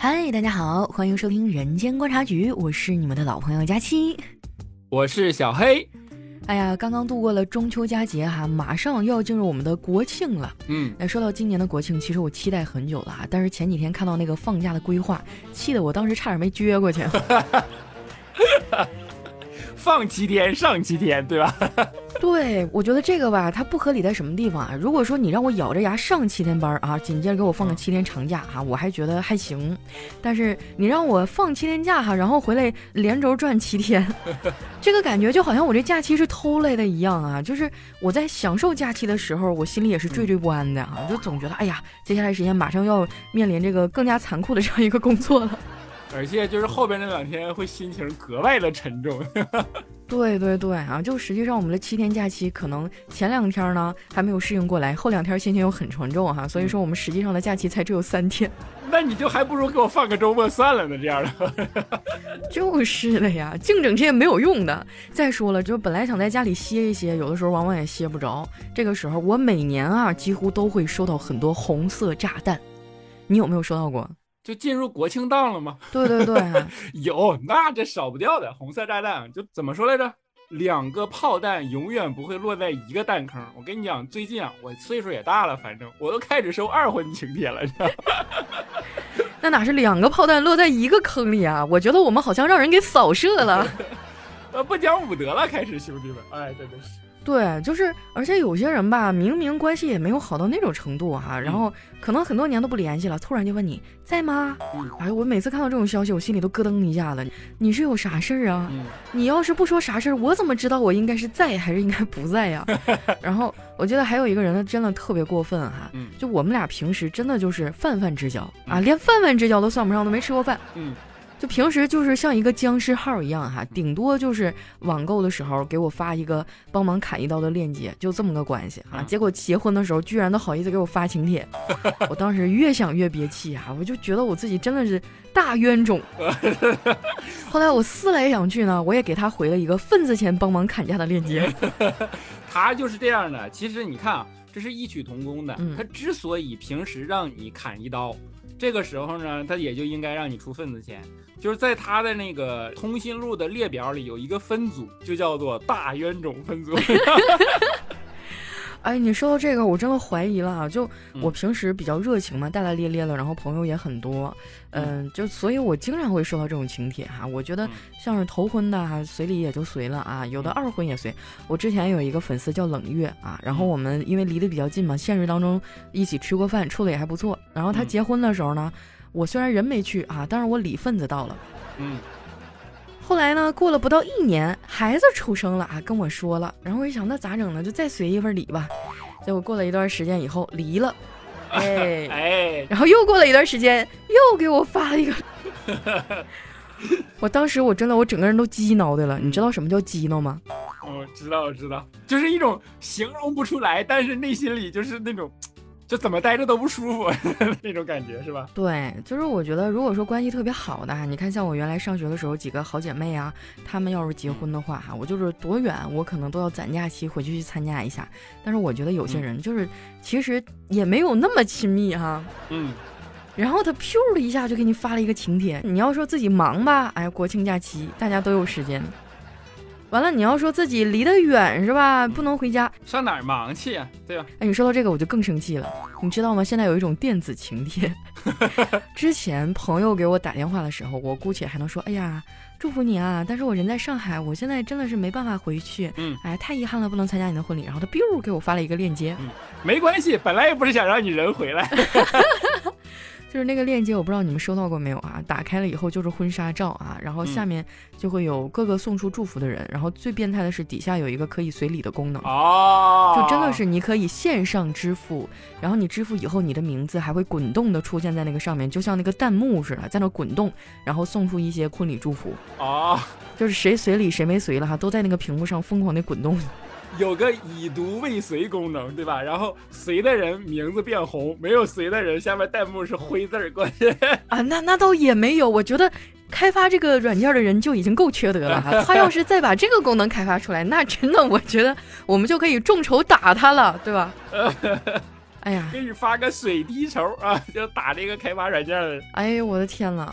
嗨，大家好，欢迎收听《人间观察局》，我是你们的老朋友佳期，我是小黑。哎呀，刚刚度过了中秋佳节哈，马上又要进入我们的国庆了。嗯，那说到今年的国庆，其实我期待很久了哈，但是前几天看到那个放假的规划，气得我当时差点没撅过去。放七天，上七天，对吧？对，我觉得这个吧，它不合理在什么地方啊？如果说你让我咬着牙上七天班啊，紧接着给我放个七天长假哈，我还觉得还行。但是你让我放七天假哈，然后回来连轴转七天，这个感觉就好像我这假期是偷来的一样啊！就是我在享受假期的时候，我心里也是惴惴不安的啊，就总觉得哎呀，接下来时间马上要面临这个更加残酷的这样一个工作了。而且就是后边那两天会心情格外的沉重。对对对啊，就实际上我们的七天假期，可能前两天呢还没有适应过来，后两天心情又很沉重哈，所以说我们实际上的假期才只有三天。那你就还不如给我放个周末算了呢，这样的。就是的呀，净整这些没有用的。再说了，就本来想在家里歇一歇，有的时候往往也歇不着。这个时候我每年啊几乎都会收到很多红色炸弹，你有没有收到过？就进入国庆档了吗？对对对，有，那这少不掉的红色炸弹，就怎么说来着？两个炮弹永远不会落在一个弹坑。我跟你讲，最近啊，我岁数也大了，反正我都开始收二婚请帖了。那哪是两个炮弹落在一个坑里啊？我觉得我们好像让人给扫射了。呃，不讲武德了，开始兄弟们，哎，真的是。对，就是，而且有些人吧，明明关系也没有好到那种程度哈，然后可能很多年都不联系了，突然就问你在吗？哎，我每次看到这种消息，我心里都咯噔一下子。你是有啥事儿啊？你要是不说啥事儿，我怎么知道我应该是在还是应该不在呀？然后我觉得还有一个人呢，真的特别过分哈，就我们俩平时真的就是泛泛之交啊，连泛泛之交都算不上，都没吃过饭。嗯。就平时就是像一个僵尸号一样哈，顶多就是网购的时候给我发一个帮忙砍一刀的链接，就这么个关系啊。结果结婚的时候居然都好意思给我发请帖，我当时越想越憋气啊，我就觉得我自己真的是大冤种。后来我思来想去呢，我也给他回了一个份子钱帮忙砍价的链接。他就是这样的，其实你看啊，这是异曲同工的。他之所以平时让你砍一刀。这个时候呢，他也就应该让你出份子钱，就是在他的那个通讯录的列表里有一个分组，就叫做大冤种分组。哎，你说到这个，我真的怀疑了啊！就我平时比较热情嘛，大大咧咧的，然后朋友也很多，嗯，就所以，我经常会收到这种请帖哈。我觉得像是头婚的，随礼也就随了啊，有的二婚也随。我之前有一个粉丝叫冷月啊，然后我们因为离得比较近嘛，现实当中一起吃过饭，处的也还不错。然后他结婚的时候呢，我虽然人没去啊，但是我礼份子到了，嗯。后来呢？过了不到一年，孩子出生了啊，跟我说了。然后我一想，那咋整呢？就再随一份礼吧。结果过了一段时间以后离了，哎哎，然后又过了一段时间，又给我发了一个。我当时我真的我整个人都激挠的了。你知道什么叫激挠吗？我知道，我知道，就是一种形容不出来，但是内心里就是那种。就怎么待着都不舒服 那种感觉是吧？对，就是我觉得，如果说关系特别好的，你看像我原来上学的时候几个好姐妹啊，她们要是结婚的话哈，我就是多远我可能都要攒假期回去去参加一下。但是我觉得有些人就是其实也没有那么亲密哈。嗯。然后他咻的一下就给你发了一个请帖，你要说自己忙吧，哎，国庆假期大家都有时间。完了，你要说自己离得远是吧？不能回家，上哪儿忙去呀？对吧？哎，你说到这个我就更生气了。你知道吗？现在有一种电子请帖。之前朋友给我打电话的时候，我姑且还能说：“哎呀，祝福你啊！”但是我人在上海，我现在真的是没办法回去。嗯，哎，太遗憾了，不能参加你的婚礼。然后他 biu 给我发了一个链接。嗯，没关系，本来也不是想让你人回来。就是那个链接，我不知道你们收到过没有啊？打开了以后就是婚纱照啊，然后下面就会有各个送出祝福的人，然后最变态的是底下有一个可以随礼的功能。哦，就真的是你可以线上支付，然后你支付以后，你的名字还会滚动的出现在那个上面，就像那个弹幕似的，在那滚动，然后送出一些婚礼祝福。哦，就是谁随礼谁没随了哈，都在那个屏幕上疯狂的滚动。有个已读未随功能，对吧？然后随的人名字变红，没有随的人下面弹幕是灰字儿关键 啊。那那倒也没有，我觉得开发这个软件的人就已经够缺德了哈。他要是再把这个功能开发出来，那真的我觉得我们就可以众筹打他了，对吧？哎呀，给你发个水滴筹啊，就打这个开发软件的。哎呦，我的天呐！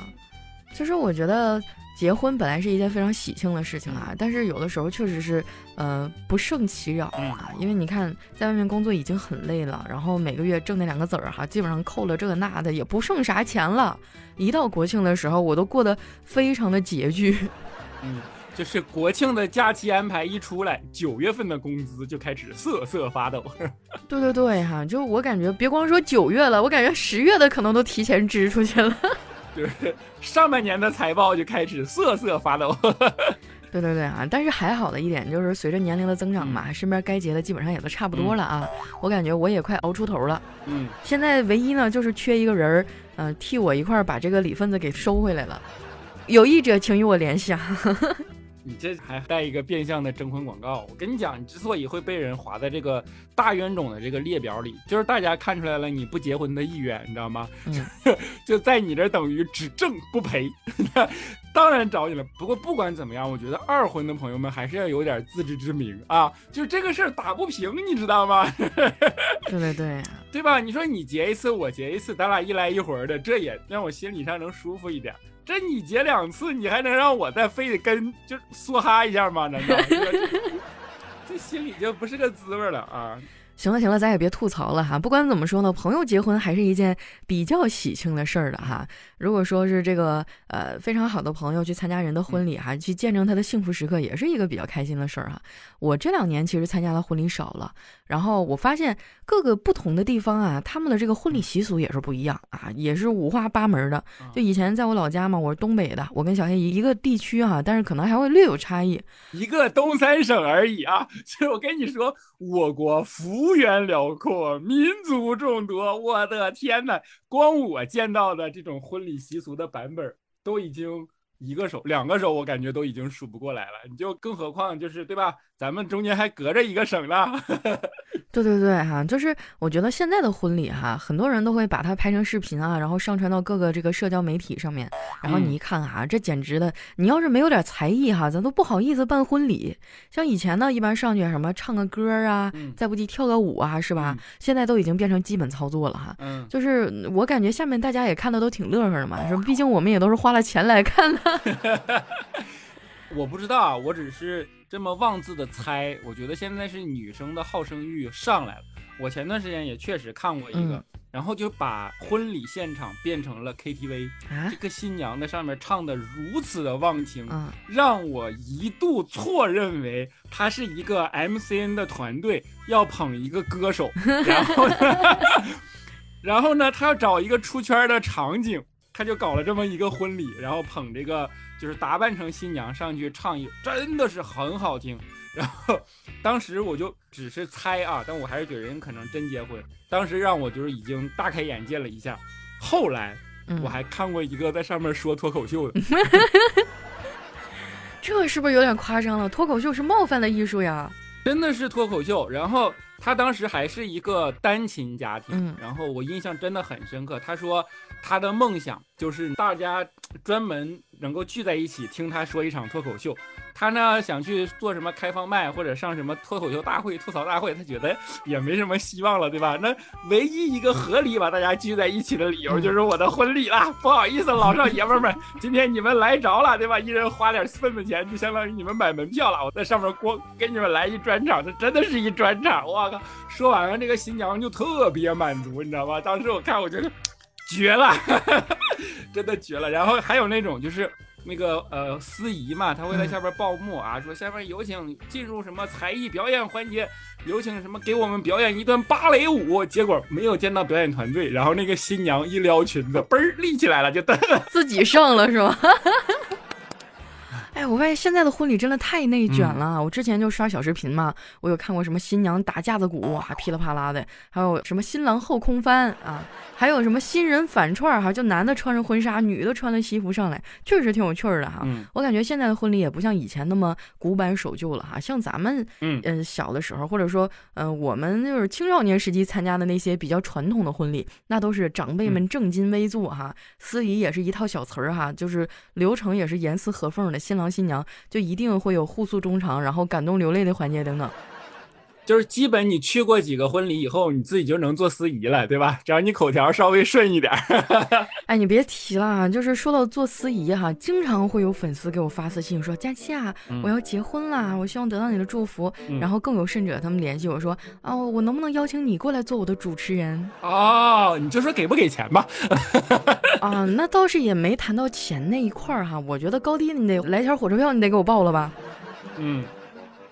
就是我觉得结婚本来是一件非常喜庆的事情啊，但是有的时候确实是呃不胜其扰啊，因为你看在外面工作已经很累了，然后每个月挣那两个子儿哈，基本上扣了这个那的也不剩啥钱了。一到国庆的时候，我都过得非常的拮据。嗯。就是国庆的假期安排一出来，九月份的工资就开始瑟瑟发抖。对对对哈，就我感觉，别光说九月了，我感觉十月的可能都提前支出去了。就是上半年的财报就开始瑟瑟发抖。对对对啊，但是还好的一点就是，随着年龄的增长嘛，身边该结的基本上也都差不多了啊。我感觉我也快熬出头了。嗯，现在唯一呢就是缺一个人儿，嗯，替我一块儿把这个礼份子给收回来了。有意者请与我联系啊。你这还带一个变相的征婚广告？我跟你讲，你之所以会被人划在这个大冤种的这个列表里，就是大家看出来了你不结婚的意愿，你知道吗？嗯，就在你这等于只挣不赔，当然找你了。不过不管怎么样，我觉得二婚的朋友们还是要有点自知之明啊，就是这个事儿打不平，你知道吗？对对对，对吧？你说你结一次，我结一次，咱俩一来一回的，这也让我心理上能舒服一点。这你结两次，你还能让我再非得跟就梭哈一下吗？难道 这心里就不是个滋味了啊？行了行了，咱也别吐槽了哈。不管怎么说呢，朋友结婚还是一件比较喜庆的事儿的哈。如果说是这个呃非常好的朋友去参加人的婚礼哈，去见证他的幸福时刻，也是一个比较开心的事儿哈。我这两年其实参加的婚礼少了，然后我发现各个不同的地方啊，他们的这个婚礼习俗也是不一样啊，也是五花八门的。就以前在我老家嘛，我是东北的，我跟小黑一个地区哈，但是可能还会略有差异，一个东三省而已啊。其实我跟你说，我国幅员辽阔，民族众多，我的天哪，光我见到的这种婚。礼习俗的版本都已经一个手、两个手，我感觉都已经数不过来了。你就更何况就是对吧？咱们中间还隔着一个省呢。对对对哈，就是我觉得现在的婚礼哈，很多人都会把它拍成视频啊，然后上传到各个这个社交媒体上面。然后你一看哈，这简直的，你要是没有点才艺哈，咱都不好意思办婚礼。像以前呢，一般上去什么唱个歌啊，再不济跳个舞啊，是吧？现在都已经变成基本操作了哈。嗯，就是我感觉下面大家也看的都挺乐呵的嘛，是毕竟我们也都是花了钱来看的。我不知道啊，我只是。这么妄自的猜，我觉得现在是女生的好胜欲上来了。我前段时间也确实看过一个，然后就把婚礼现场变成了 KTV，这个新娘在上面唱的如此的忘情，让我一度错认为他是一个 MCN 的团队要捧一个歌手，然后，然后呢，他要找一个出圈的场景，他就搞了这么一个婚礼，然后捧这个。就是打扮成新娘上去唱一，真的是很好听。然后当时我就只是猜啊，但我还是觉得人可能真结婚。当时让我就是已经大开眼界了一下。后来我还看过一个在上面说脱口秀的，这是不是有点夸张了？脱口秀是冒犯的艺术呀，真的是脱口秀。然后他当时还是一个单亲家庭，然后我印象真的很深刻。他说他的梦想就是大家专门。能够聚在一起听他说一场脱口秀，他呢想去做什么开放麦或者上什么脱口秀大会、吐槽大会，他觉得也没什么希望了，对吧？那唯一一个合理把大家聚在一起的理由就是我的婚礼啦。不好意思，老少爷们们，今天你们来着了，对吧？一人花点份子钱，就相当于你们买门票了。我在上面光给你们来一专场，这真的是一专场。我靠！说完了，这个新娘就特别满足，你知道吧？当时我看，我觉得。绝了，真的绝了。然后还有那种就是那个呃司仪嘛，他会在下边报幕啊，说下面有请进入什么才艺表演环节，有请什么给我们表演一段芭蕾舞。结果没有见到表演团队，然后那个新娘一撩裙子，嘣儿立起来了，就 自己上了是吧？哎，我发现现在的婚礼真的太内卷了。我之前就刷小视频嘛，我有看过什么新娘打架子鼓，哇，噼里啪啦的；还有什么新郎后空翻啊，还有什么新人反串哈，就男的穿着婚纱，女的穿了西服上来，确实挺有趣的哈。我感觉现在的婚礼也不像以前那么古板守旧了哈。像咱们嗯小的时候，或者说嗯我们就是青少年时期参加的那些比较传统的婚礼，那都是长辈们正襟危坐哈，司仪也是一套小词儿哈，就是流程也是严丝合缝的，新郎。新娘就一定会有互诉衷肠，然后感动流泪的环节等等。就是基本你去过几个婚礼以后，你自己就能做司仪了，对吧？只要你口条稍微顺一点。哎，你别提了，就是说到做司仪哈，经常会有粉丝给我发私信说：“佳期啊，我要结婚啦，我希望得到你的祝福。”然后更有甚者，他们联系我说：“哦，我能不能邀请你过来做我的主持人？”哦，你就说给不给钱吧。啊，那倒是也没谈到钱那一块儿哈。我觉得高低你得来钱火车票，你得给我报了吧？嗯。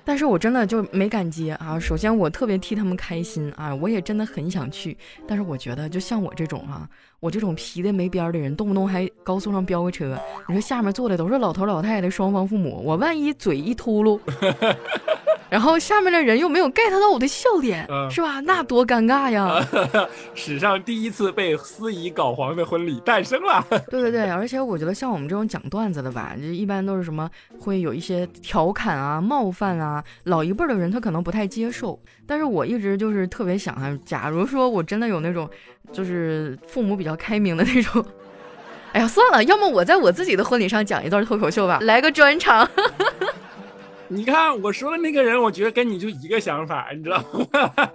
但是我真的就没敢接啊！首先我特别替他们开心啊，我也真的很想去。但是我觉得，就像我这种哈，我这种皮的没边儿的人，动不动还高速上飙个车，你说下面坐的都是老头老太太双方父母，我万一嘴一秃噜。然后下面的人又没有 get 到我的笑点，是吧？那多尴尬呀！史上第一次被司仪搞黄的婚礼诞生了。对对对，而且我觉得像我们这种讲段子的吧，就一般都是什么会有一些调侃啊、冒犯啊，老一辈的人他可能不太接受。但是我一直就是特别想啊，假如说我真的有那种，就是父母比较开明的那种，哎呀，算了，要么我在我自己的婚礼上讲一段脱口秀吧，来个专场。你看我说的那个人，我觉得跟你就一个想法，你知道吗？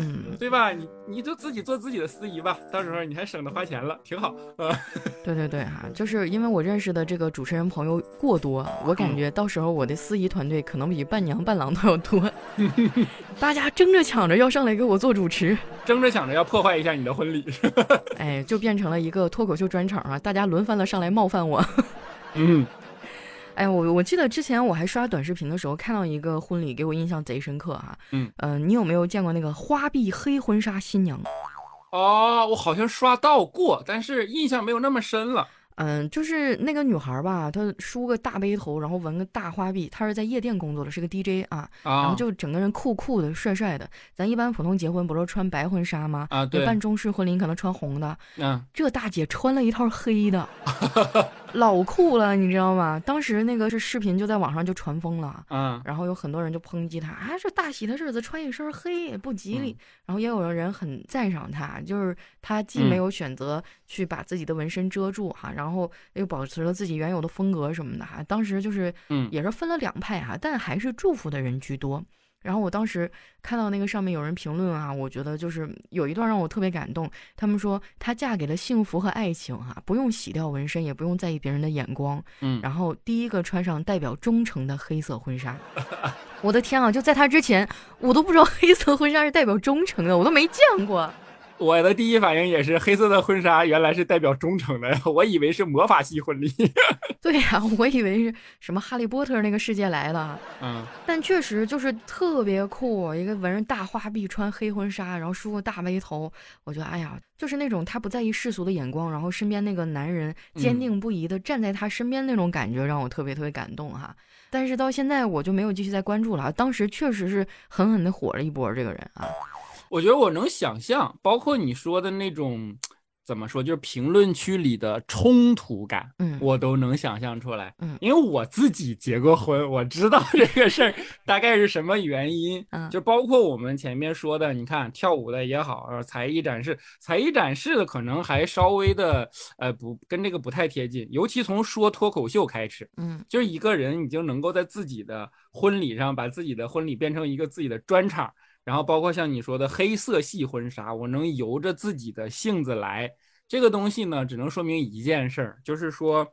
嗯，对吧？你你就自己做自己的司仪吧，到时候你还省得花钱了，挺好。呃，对对对哈，就是因为我认识的这个主持人朋友过多，我感觉到时候我的司仪团队可能比伴娘伴郎都要多，大家争着抢着要上来给我做主持，争着抢着要破坏一下你的婚礼，哎，就变成了一个脱口秀专场啊！大家轮番的上来冒犯我。嗯。哎，我我记得之前我还刷短视频的时候看到一个婚礼，给我印象贼深刻哈。嗯嗯，你有没有见过那个花臂黑婚纱新娘？哦，我好像刷到过，但是印象没有那么深了。嗯，就是那个女孩吧，她梳个大背头，然后纹个大花臂，她是在夜店工作的，是个 DJ 啊，然后就整个人酷酷的、帅帅的。咱一般普通结婚不是穿白婚纱吗？啊，对。办中式婚礼可能穿红的。嗯，这大姐穿了一套黑的。老酷了，你知道吗？当时那个是视频就在网上就传疯了，嗯，然后有很多人就抨击他，啊，这大喜的日子穿一身黑不吉利。然后也有的人很赞赏他，就是他既没有选择去把自己的纹身遮住哈，然后又保持了自己原有的风格什么的哈。当时就是，嗯，也是分了两派哈，但还是祝福的人居多。然后我当时看到那个上面有人评论啊，我觉得就是有一段让我特别感动。他们说她嫁给了幸福和爱情，哈，不用洗掉纹身，也不用在意别人的眼光。嗯，然后第一个穿上代表忠诚的黑色婚纱。我的天啊！就在她之前，我都不知道黑色婚纱是代表忠诚的，我都没见过。我的第一反应也是黑色的婚纱，原来是代表忠诚的，我以为是魔法系婚礼。对呀，我以为是什么哈利波特那个世界来了。嗯，但确实就是特别酷，一个纹着大花臂，穿黑婚纱，然后梳个大背头。我觉得，哎呀，就是那种他不在意世俗的眼光，然后身边那个男人坚定不移的站在他身边那种感觉，让我特别特别感动哈。但是到现在我就没有继续再关注了。当时确实是狠狠的火了一波这个人啊。我觉得我能想象，包括你说的那种，怎么说，就是评论区里的冲突感，嗯，我都能想象出来，嗯，因为我自己结过婚，我知道 这个事儿大概是什么原因，嗯，就包括我们前面说的，你看跳舞的也好，呃才艺展示，才艺展示的可能还稍微的，呃，不跟这个不太贴近，尤其从说脱口秀开始，嗯，就是一个人已经能够在自己的婚礼上把自己的婚礼变成一个自己的专场。然后包括像你说的黑色系婚纱，我能由着自己的性子来，这个东西呢，只能说明一件事儿，就是说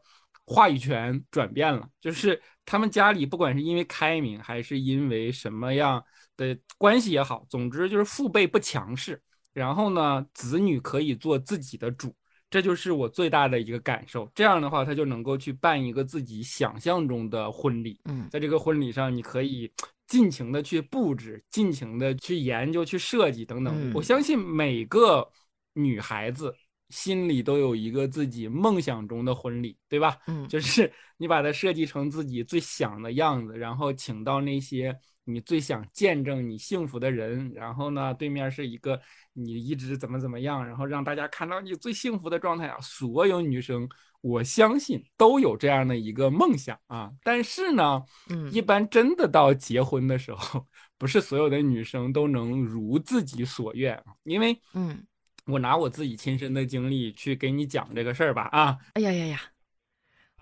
话语权转变了，就是他们家里不管是因为开明，还是因为什么样的关系也好，总之就是父辈不强势，然后呢，子女可以做自己的主，这就是我最大的一个感受。这样的话，他就能够去办一个自己想象中的婚礼。嗯，在这个婚礼上，你可以。尽情的去布置，尽情的去研究、去设计等等。我相信每个女孩子心里都有一个自己梦想中的婚礼，对吧？嗯，就是你把它设计成自己最想的样子，然后请到那些你最想见证你幸福的人，然后呢，对面是一个你一直怎么怎么样，然后让大家看到你最幸福的状态啊！所有女生。我相信都有这样的一个梦想啊，但是呢，嗯，一般真的到结婚的时候，不是所有的女生都能如自己所愿，因为，嗯，我拿我自己亲身的经历去给你讲这个事儿吧，啊，哎呀呀呀，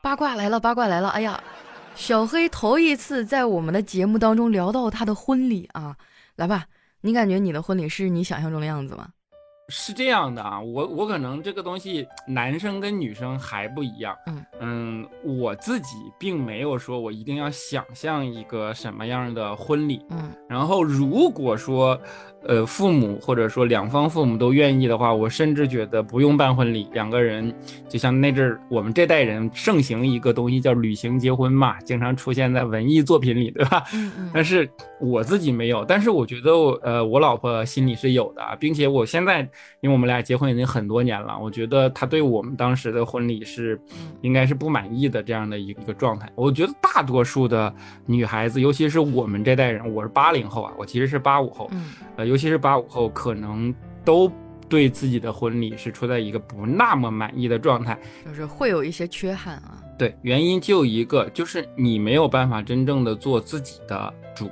八卦来了，八卦来了，哎呀，小黑头一次在我们的节目当中聊到他的婚礼啊。来吧，你感觉你的婚礼是你想象中的样子吗？是这样的啊，我我可能这个东西男生跟女生还不一样，嗯嗯，我自己并没有说我一定要想象一个什么样的婚礼，嗯，然后如果说。呃，父母或者说两方父母都愿意的话，我甚至觉得不用办婚礼，两个人就像那阵儿我们这代人盛行一个东西叫旅行结婚嘛，经常出现在文艺作品里，对吧？嗯嗯。但是我自己没有，但是我觉得我呃，我老婆心里是有的，并且我现在因为我们俩结婚已经很多年了，我觉得他对我们当时的婚礼是应该是不满意的这样的一个状态。我觉得大多数的女孩子，尤其是我们这代人，我是八零后啊，我其实是八五后，呃，尤其是八五后，可能都对自己的婚礼是处在一个不那么满意的状态，就是会有一些缺憾啊。对，原因就一个，就是你没有办法真正的做自己的主，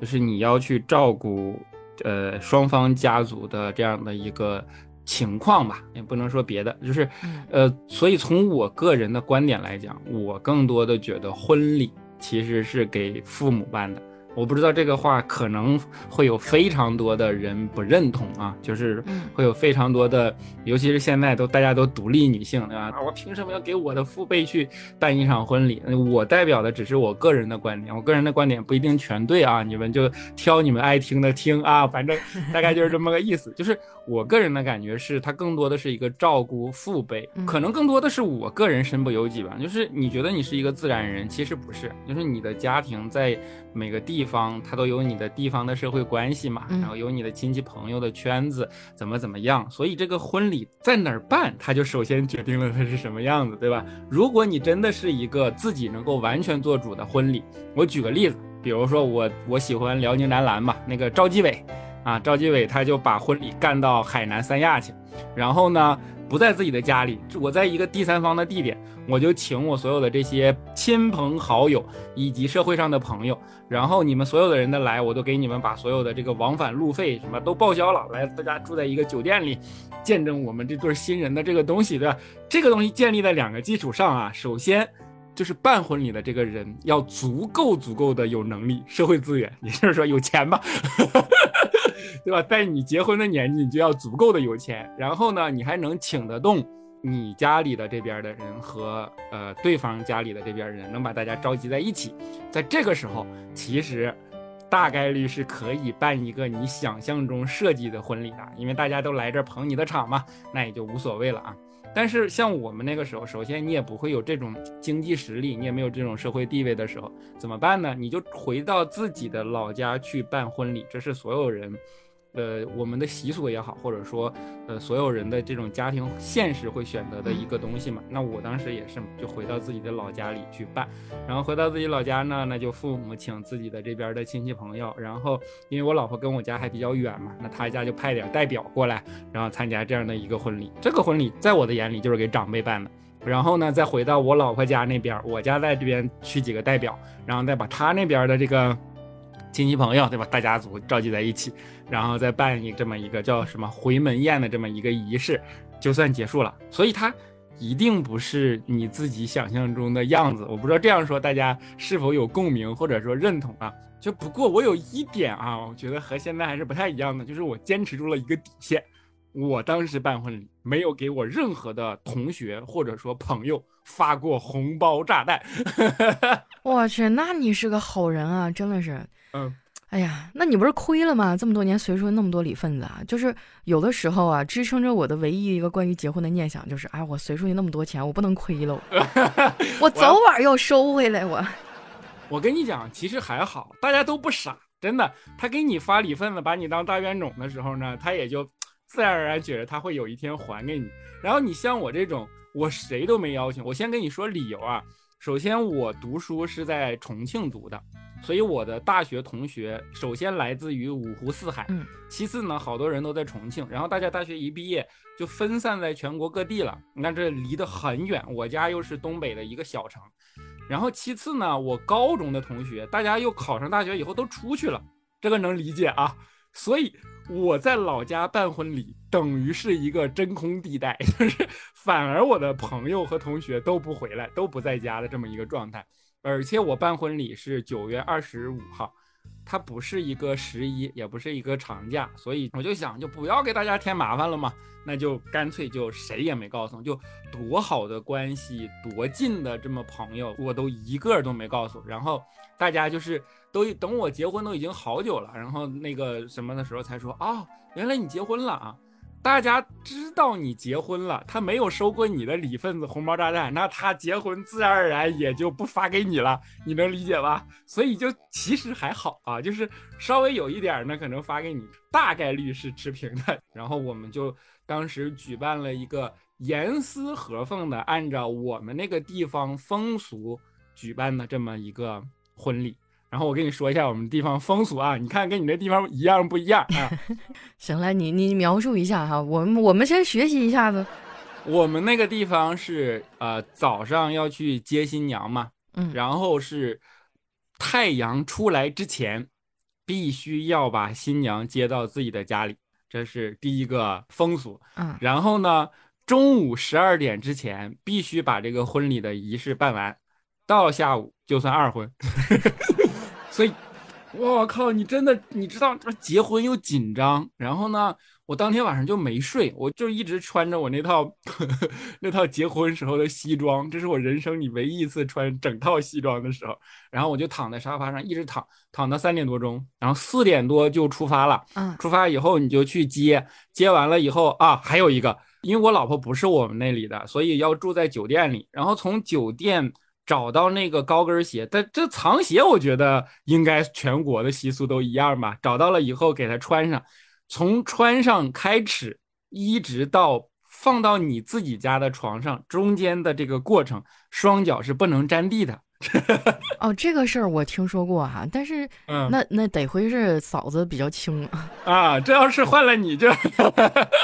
就是你要去照顾，呃，双方家族的这样的一个情况吧，也不能说别的，就是，呃，所以从我个人的观点来讲，我更多的觉得婚礼其实是给父母办的。我不知道这个话可能会有非常多的人不认同啊，就是会有非常多的，尤其是现在都大家都独立女性，对吧？我凭什么要给我的父辈去办一场婚礼？我代表的只是我个人的观点，我个人的观点不一定全对啊，你们就挑你们爱听的听啊，反正大概就是这么个意思。就是我个人的感觉是，它更多的是一个照顾父辈，可能更多的是我个人身不由己吧。就是你觉得你是一个自然人，其实不是，就是你的家庭在每个地。方他都有你的地方的社会关系嘛，然后有你的亲戚朋友的圈子怎么怎么样，所以这个婚礼在哪儿办，他就首先决定了它是什么样子，对吧？如果你真的是一个自己能够完全做主的婚礼，我举个例子，比如说我我喜欢辽宁男篮嘛，那个赵继伟啊，赵继伟他就把婚礼干到海南三亚去，然后呢。不在自己的家里，我在一个第三方的地点，我就请我所有的这些亲朋好友以及社会上的朋友，然后你们所有的人的来，我都给你们把所有的这个往返路费什么都报销了，来大家住在一个酒店里，见证我们这对新人的这个东西，对吧？这个东西建立在两个基础上啊，首先就是办婚礼的这个人要足够足够的有能力，社会资源，也就是说有钱吧。对吧？在你结婚的年纪，你就要足够的有钱，然后呢，你还能请得动你家里的这边的人和呃对方家里的这边人，能把大家召集在一起。在这个时候，其实大概率是可以办一个你想象中设计的婚礼的，因为大家都来这捧你的场嘛，那也就无所谓了啊。但是像我们那个时候，首先你也不会有这种经济实力，你也没有这种社会地位的时候，怎么办呢？你就回到自己的老家去办婚礼，这是所有人。呃，我们的习俗也好，或者说，呃，所有人的这种家庭现实会选择的一个东西嘛。那我当时也是，就回到自己的老家里去办。然后回到自己老家呢，那就父母请自己的这边的亲戚朋友。然后因为我老婆跟我家还比较远嘛，那他家就派点代表过来，然后参加这样的一个婚礼。这个婚礼在我的眼里就是给长辈办的。然后呢，再回到我老婆家那边，我家在这边去几个代表，然后再把他那边的这个。亲戚朋友，对吧？大家族召集在一起，然后再办一这么一个叫什么回门宴的这么一个仪式，就算结束了。所以它一定不是你自己想象中的样子。我不知道这样说大家是否有共鸣或者说认同啊？就不过我有一点啊，我觉得和现在还是不太一样的，就是我坚持住了一个底线。我当时办婚礼没有给我任何的同学或者说朋友发过红包炸弹。我去，那你是个好人啊，真的是。嗯，哎呀，那你不是亏了吗？这么多年随出那么多礼份子啊，就是有的时候啊，支撑着我的唯一一个关于结婚的念想就是，哎，我随出去那么多钱，我不能亏了，我早晚要收回来。我，我跟你讲，其实还好，大家都不傻，真的。他给你发礼份子，把你当大冤种的时候呢，他也就自然而然觉得他会有一天还给你。然后你像我这种，我谁都没邀请。我先跟你说理由啊，首先我读书是在重庆读的。所以我的大学同学首先来自于五湖四海，嗯，其次呢，好多人都在重庆，然后大家大学一毕业就分散在全国各地了。你看这离得很远，我家又是东北的一个小城，然后其次呢，我高中的同学大家又考上大学以后都出去了，这个能理解啊。所以我在老家办婚礼等于是一个真空地带，就是反而我的朋友和同学都不回来，都不在家的这么一个状态。而且我办婚礼是九月二十五号，它不是一个十一，也不是一个长假，所以我就想，就不要给大家添麻烦了嘛，那就干脆就谁也没告诉，就多好的关系，多近的这么朋友，我都一个都没告诉。然后大家就是都等我结婚都已经好久了，然后那个什么的时候才说啊，原来你结婚了啊。大家知道你结婚了，他没有收过你的礼份子红包炸弹，那他结婚自然而然也就不发给你了，你能理解吧？所以就其实还好啊，就是稍微有一点呢，可能发给你，大概率是持平的。然后我们就当时举办了一个严丝合缝的，按照我们那个地方风俗举办的这么一个婚礼。然后我跟你说一下我们地方风俗啊，你看跟你那地方一样不一样啊？行了，你你描述一下哈，我们我们先学习一下子。我们那个地方是呃早上要去接新娘嘛，嗯，然后是太阳出来之前，必须要把新娘接到自己的家里，这是第一个风俗。嗯，然后呢，中午十二点之前必须把这个婚礼的仪式办完，到下午就算二婚。所以，我靠，你真的你知道，结婚又紧张，然后呢，我当天晚上就没睡，我就一直穿着我那套 那套结婚时候的西装，这是我人生里唯一一次穿整套西装的时候。然后我就躺在沙发上一直躺，躺到三点多钟，然后四点多就出发了。嗯，出发以后你就去接，接完了以后啊，还有一个，因为我老婆不是我们那里的，所以要住在酒店里，然后从酒店。找到那个高跟鞋，但这藏鞋我觉得应该全国的习俗都一样吧。找到了以后给他穿上，从穿上开始，一直到放到你自己家的床上，中间的这个过程，双脚是不能沾地的。哦，这个事儿我听说过哈，但是那那得亏是嫂子比较轻啊。这要是换了你这，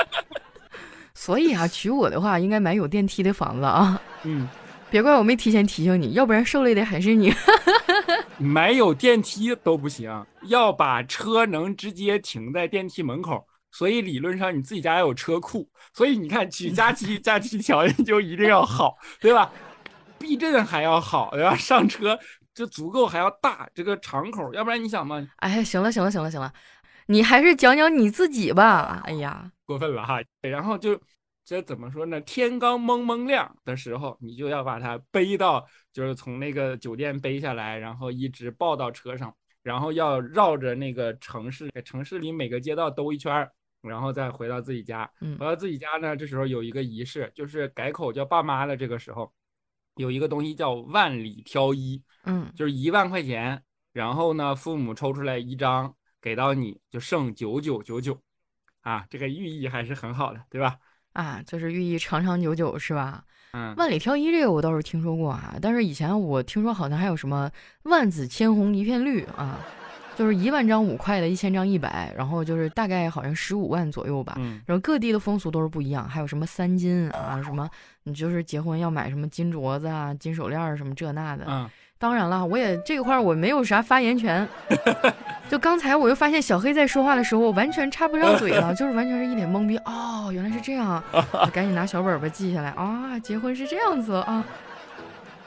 所以啊，娶我的话应该买有电梯的房子啊。嗯。别怪我没提前提醒你，要不然受累的还是你。没有电梯都不行，要把车能直接停在电梯门口。所以理论上你自己家要有车库。所以你看，娶佳期，佳期条件就一定要好，对吧？避震还要好，对吧？上车就足够还要大这个敞口，要不然你想嘛？哎，行了，行了，行了，行了，你还是讲讲你自己吧。哎呀，过分了哈。然后就。这怎么说呢？天刚蒙蒙亮的时候，你就要把它背到，就是从那个酒店背下来，然后一直抱到车上，然后要绕着那个城市，城市里每个街道兜一圈，然后再回到自己家。回到自己家呢，这时候有一个仪式，就是改口叫爸妈了这个时候，有一个东西叫万里挑一，嗯，就是一万块钱，然后呢，父母抽出来一张给到你，就剩九九九九，啊，这个寓意还是很好的，对吧？啊，就是寓意长长久久是吧？嗯，万里挑一这个我倒是听说过啊，但是以前我听说好像还有什么万紫千红一片绿啊，就是一万张五块的，一千张一百，然后就是大概好像十五万左右吧。嗯，然后各地的风俗都是不一样，还有什么三金啊，什么你就是结婚要买什么金镯子啊、金手链什么这那的。嗯。当然了，我也这块我没有啥发言权。就刚才我又发现小黑在说话的时候，我完全插不上嘴了，就是完全是一脸懵逼。哦，原来是这样，赶紧拿小本本记下来啊！结婚是这样子啊。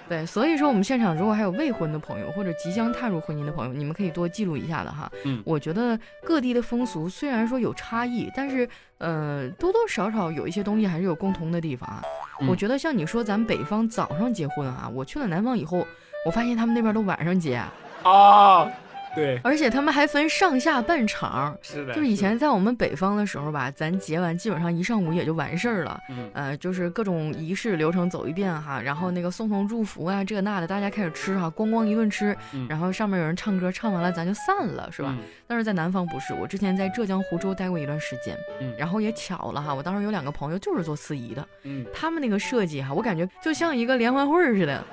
对，所以说我们现场如果还有未婚的朋友或者即将踏入婚姻的朋友，你们可以多记录一下的哈。嗯，我觉得各地的风俗虽然说有差异，但是呃多多少少有一些东西还是有共同的地方啊。我觉得像你说咱们北方早上结婚啊，我去了南方以后。我发现他们那边都晚上结啊，对，而且他们还分上下半场，是的，就是以前在我们北方的时候吧，咱结完基本上一上午也就完事儿了，嗯，呃，就是各种仪式流程走一遍哈，然后那个送送祝福啊，这那的，大家开始吃哈，咣咣一顿吃，然后上面有人唱歌，唱完了咱就散了，是吧？但是在南方不是，我之前在浙江湖州待过一段时间，嗯，然后也巧了哈，我当时有两个朋友就是做司仪的，嗯，他们那个设计哈，我感觉就像一个联欢会似的。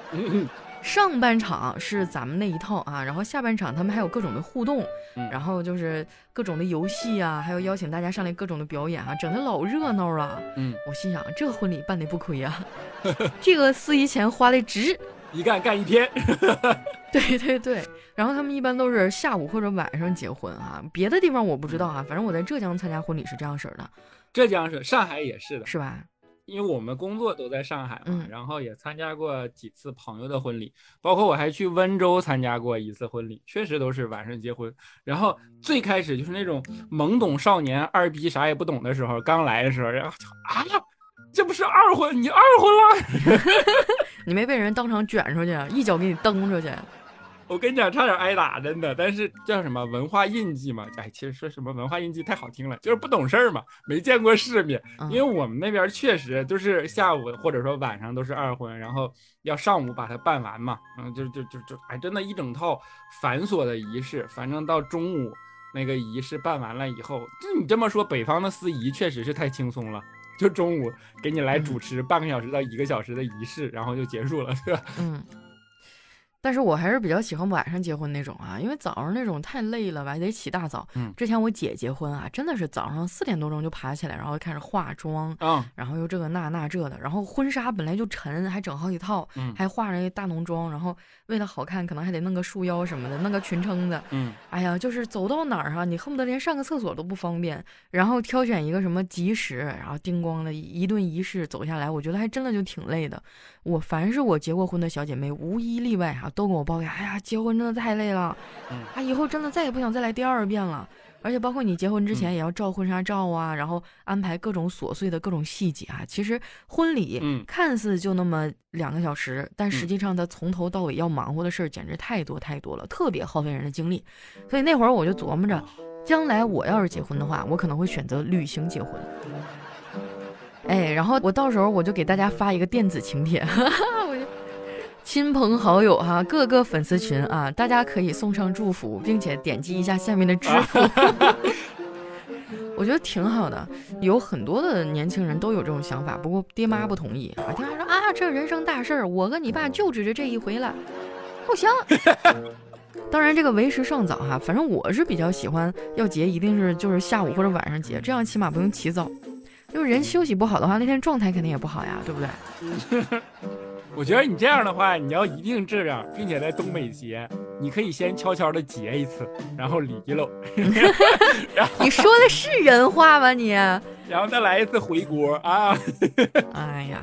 上半场是咱们那一套啊，然后下半场他们还有各种的互动，然后就是各种的游戏啊，还有邀请大家上来各种的表演啊，整的老热闹了。嗯，我心想这婚礼办的不亏呀，这个司仪钱花的值，一干干一天。对对对，然后他们一般都是下午或者晚上结婚啊，别的地方我不知道啊，反正我在浙江参加婚礼是这样式的。浙江是，上海也是的，是吧？因为我们工作都在上海嘛，然后也参加过几次朋友的婚礼，包括我还去温州参加过一次婚礼，确实都是晚上结婚。然后最开始就是那种懵懂少年、二逼啥也不懂的时候，刚来的时候，然后啊，这不是二婚，你二婚了？你没被人当场卷出去，一脚给你蹬出去？我跟你讲，差点挨打，真的。但是叫什么文化印记嘛？哎，其实说什么文化印记太好听了，就是不懂事儿嘛，没见过世面。因为我们那边确实就是下午或者说晚上都是二婚，然后要上午把它办完嘛。嗯，就就就就，哎，真的，一整套繁琐的仪式。反正到中午那个仪式办完了以后，就你这么说，北方的司仪确实是太轻松了，就中午给你来主持半个小时到一个小时的仪式，然后就结束了，是吧？嗯。但是我还是比较喜欢晚上结婚那种啊，因为早上那种太累了吧，得起大早。嗯，之前我姐结婚啊，真的是早上四点多钟就爬起来，然后开始化妆，嗯，然后又这个那那这的，然后婚纱本来就沉，还整好几套，嗯，还化着大浓妆，然后为了好看，可能还得弄个束腰什么的，弄个裙撑子，嗯，哎呀，就是走到哪儿哈，你恨不得连上个厕所都不方便，然后挑选一个什么吉时，然后叮咣的一顿仪式走下来，我觉得还真的就挺累的。我凡是我结过婚的小姐妹，无一例外哈，都跟我抱怨，哎呀，结婚真的太累了，啊，以后真的再也不想再来第二遍了。而且包括你结婚之前也要照婚纱照啊，然后安排各种琐碎的各种细节啊。其实婚礼看似就那么两个小时，但实际上它从头到尾要忙活的事儿简直太多太多了，特别耗费人的精力。所以那会儿我就琢磨着，将来我要是结婚的话，我可能会选择旅行结婚。哎，然后我到时候我就给大家发一个电子请帖，我就亲朋好友哈，各个粉丝群啊，大家可以送上祝福，并且点击一下下面的支付。我觉得挺好的，有很多的年轻人都有这种想法，不过爹妈不同意啊。爹妈说啊，这人生大事儿，我跟你爸就指着这一回了，不行。当然这个为时尚早哈，反正我是比较喜欢要结，一定是就是下午或者晚上结，这样起码不用起早。就是人休息不好的话，那天状态肯定也不好呀，对不对？我觉得你这样的话，你要一定这样，并且在东北结，你可以先悄悄的结一次，然后离了。你说的是人话吗你？然后再来一次回锅啊！哎呀。